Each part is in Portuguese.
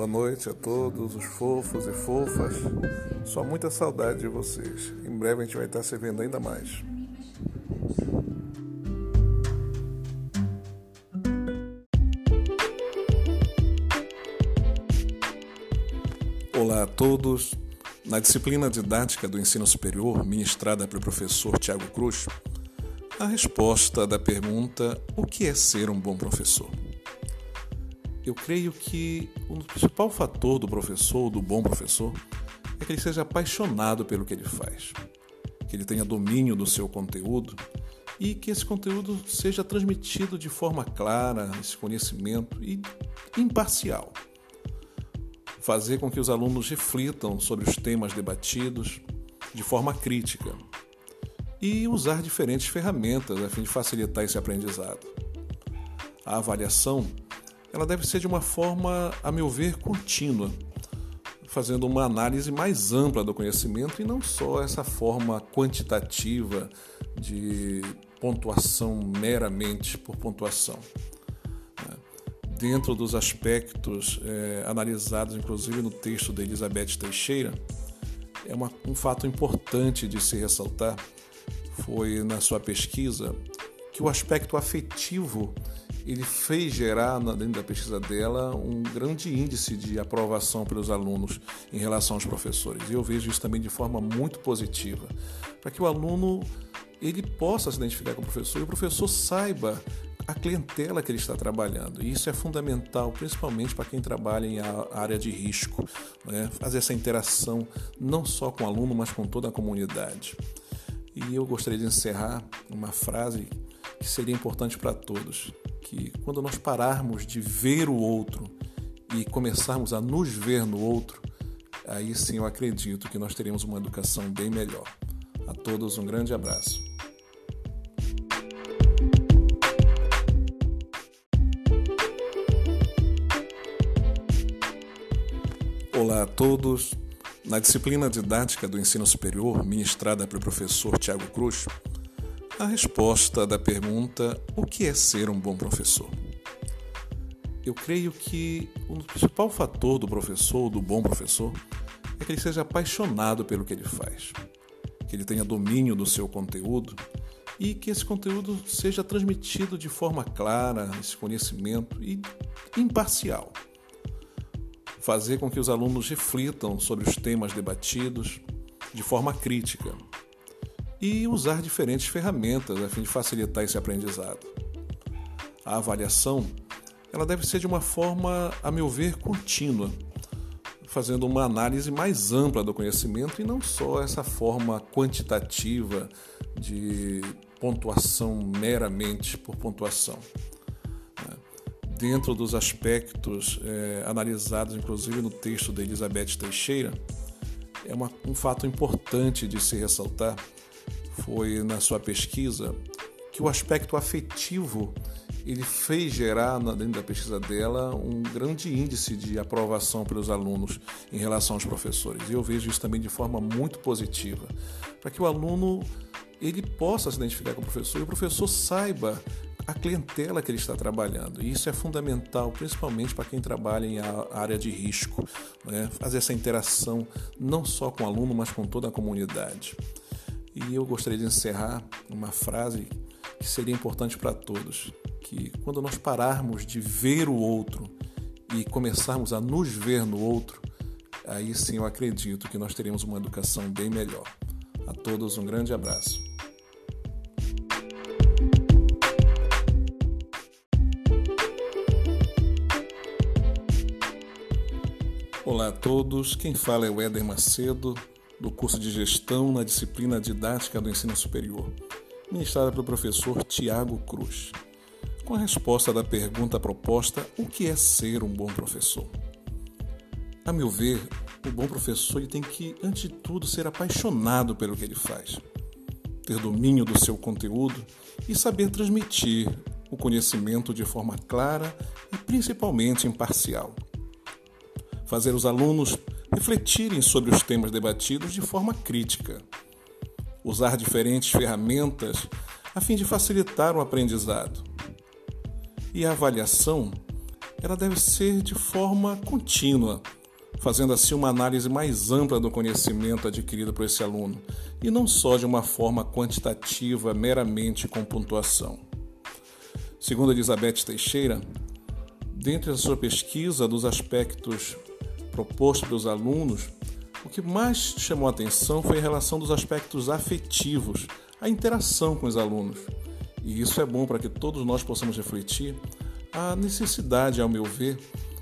Boa noite a todos os fofos e fofas. Só muita saudade de vocês. Em breve a gente vai estar se vendo ainda mais. Olá a todos. Na disciplina didática do ensino superior, ministrada pelo professor Tiago Cruz, a resposta da pergunta: o que é ser um bom professor? Eu creio que o principal fator do professor, do bom professor, é que ele seja apaixonado pelo que ele faz, que ele tenha domínio do seu conteúdo e que esse conteúdo seja transmitido de forma clara, esse conhecimento e imparcial. Fazer com que os alunos reflitam sobre os temas debatidos de forma crítica e usar diferentes ferramentas a fim de facilitar esse aprendizado. A avaliação ela deve ser de uma forma, a meu ver, contínua, fazendo uma análise mais ampla do conhecimento e não só essa forma quantitativa de pontuação meramente por pontuação. Né? Dentro dos aspectos é, analisados, inclusive no texto de Elizabeth Teixeira, é uma, um fato importante de se ressaltar foi na sua pesquisa que o aspecto afetivo ele fez gerar, dentro da pesquisa dela, um grande índice de aprovação pelos alunos em relação aos professores. E eu vejo isso também de forma muito positiva, para que o aluno ele possa se identificar com o professor e o professor saiba a clientela que ele está trabalhando. E isso é fundamental, principalmente para quem trabalha em área de risco, né? fazer essa interação não só com o aluno, mas com toda a comunidade. E eu gostaria de encerrar uma frase que seria importante para todos que quando nós pararmos de ver o outro e começarmos a nos ver no outro, aí sim eu acredito que nós teremos uma educação bem melhor. A todos um grande abraço. Olá a todos. Na disciplina didática do ensino superior, ministrada pelo professor Tiago Cruz, a resposta da pergunta: o que é ser um bom professor? Eu creio que o principal fator do professor, do bom professor, é que ele seja apaixonado pelo que ele faz, que ele tenha domínio do seu conteúdo e que esse conteúdo seja transmitido de forma clara, esse conhecimento e imparcial. Fazer com que os alunos reflitam sobre os temas debatidos de forma crítica, e usar diferentes ferramentas a fim de facilitar esse aprendizado. A avaliação ela deve ser de uma forma, a meu ver, contínua, fazendo uma análise mais ampla do conhecimento e não só essa forma quantitativa de pontuação meramente por pontuação. Né? Dentro dos aspectos é, analisados, inclusive no texto de Elizabeth Teixeira, é uma, um fato importante de se ressaltar foi na sua pesquisa que o aspecto afetivo ele fez gerar, dentro da pesquisa dela, um grande índice de aprovação pelos alunos em relação aos professores. E eu vejo isso também de forma muito positiva, para que o aluno ele possa se identificar com o professor e o professor saiba a clientela que ele está trabalhando. E isso é fundamental, principalmente para quem trabalha em área de risco, né? fazer essa interação não só com o aluno, mas com toda a comunidade. E eu gostaria de encerrar uma frase que seria importante para todos, que quando nós pararmos de ver o outro e começarmos a nos ver no outro, aí sim eu acredito que nós teremos uma educação bem melhor. A todos um grande abraço. Olá a todos, quem fala é o Éder Macedo do curso de Gestão na disciplina Didática do Ensino Superior, ministrada pelo professor Tiago Cruz. Com a resposta da pergunta proposta: o que é ser um bom professor? A meu ver, o bom professor tem que, antes de tudo, ser apaixonado pelo que ele faz, ter domínio do seu conteúdo e saber transmitir o conhecimento de forma clara e principalmente imparcial. Fazer os alunos refletirem sobre os temas debatidos de forma crítica, usar diferentes ferramentas a fim de facilitar o aprendizado. E a avaliação, ela deve ser de forma contínua, fazendo assim uma análise mais ampla do conhecimento adquirido por esse aluno, e não só de uma forma quantitativa, meramente com pontuação. Segundo Elizabeth Teixeira, dentre a sua pesquisa dos aspectos propostos pelos alunos, o que mais chamou a atenção foi a relação dos aspectos afetivos, a interação com os alunos. E isso é bom para que todos nós possamos refletir a necessidade, ao meu ver,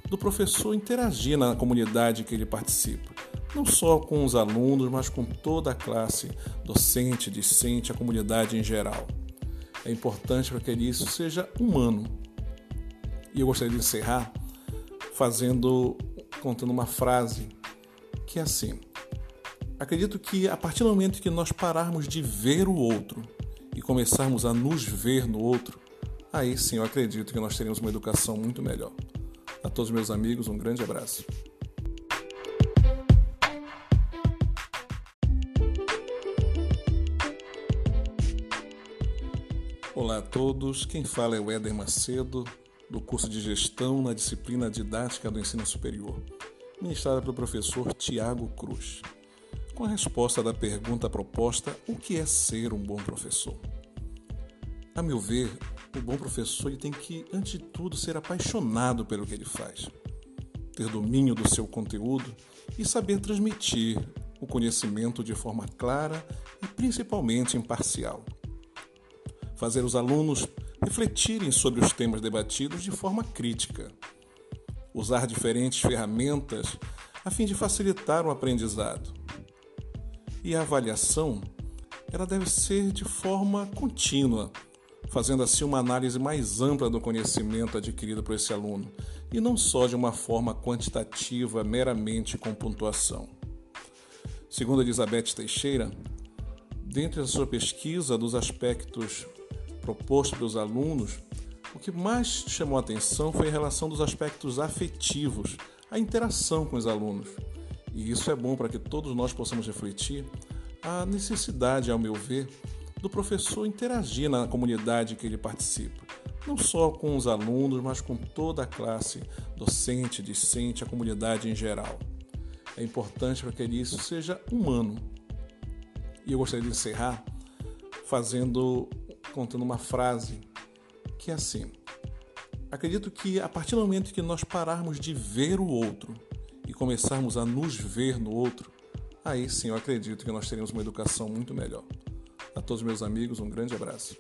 do professor interagir na comunidade que ele participa, não só com os alunos, mas com toda a classe, docente, discente, a comunidade em geral. É importante para que isso seja humano. E eu gostaria de encerrar fazendo, contando uma frase que é assim: Acredito que a partir do momento que nós pararmos de ver o outro e começarmos a nos ver no outro, aí sim eu acredito que nós teremos uma educação muito melhor. A todos meus amigos, um grande abraço. Olá a todos, quem fala é o Éder Macedo, do curso de Gestão na disciplina Didática do Ensino Superior, ministrada pelo professor Tiago Cruz. Com a resposta da pergunta proposta: o que é ser um bom professor? A meu ver, o bom professor tem que, antes de tudo, ser apaixonado pelo que ele faz, ter domínio do seu conteúdo e saber transmitir o conhecimento de forma clara e principalmente imparcial. Fazer os alunos refletirem sobre os temas debatidos de forma crítica. Usar diferentes ferramentas a fim de facilitar o aprendizado. E a avaliação, ela deve ser de forma contínua, fazendo assim uma análise mais ampla do conhecimento adquirido por esse aluno, e não só de uma forma quantitativa, meramente com pontuação. Segundo Elizabeth Teixeira, dentre a sua pesquisa dos aspectos propostos pelos alunos, o que mais chamou a atenção foi a relação dos aspectos afetivos, a interação com os alunos. E isso é bom para que todos nós possamos refletir a necessidade, ao meu ver, do professor interagir na comunidade que ele participa, não só com os alunos, mas com toda a classe, docente, discente, a comunidade em geral. É importante para que isso seja humano. E eu gostaria de encerrar fazendo, contando uma frase que é assim: Acredito que a partir do momento que nós pararmos de ver o outro e começarmos a nos ver no outro, aí sim eu acredito que nós teremos uma educação muito melhor. A todos meus amigos, um grande abraço.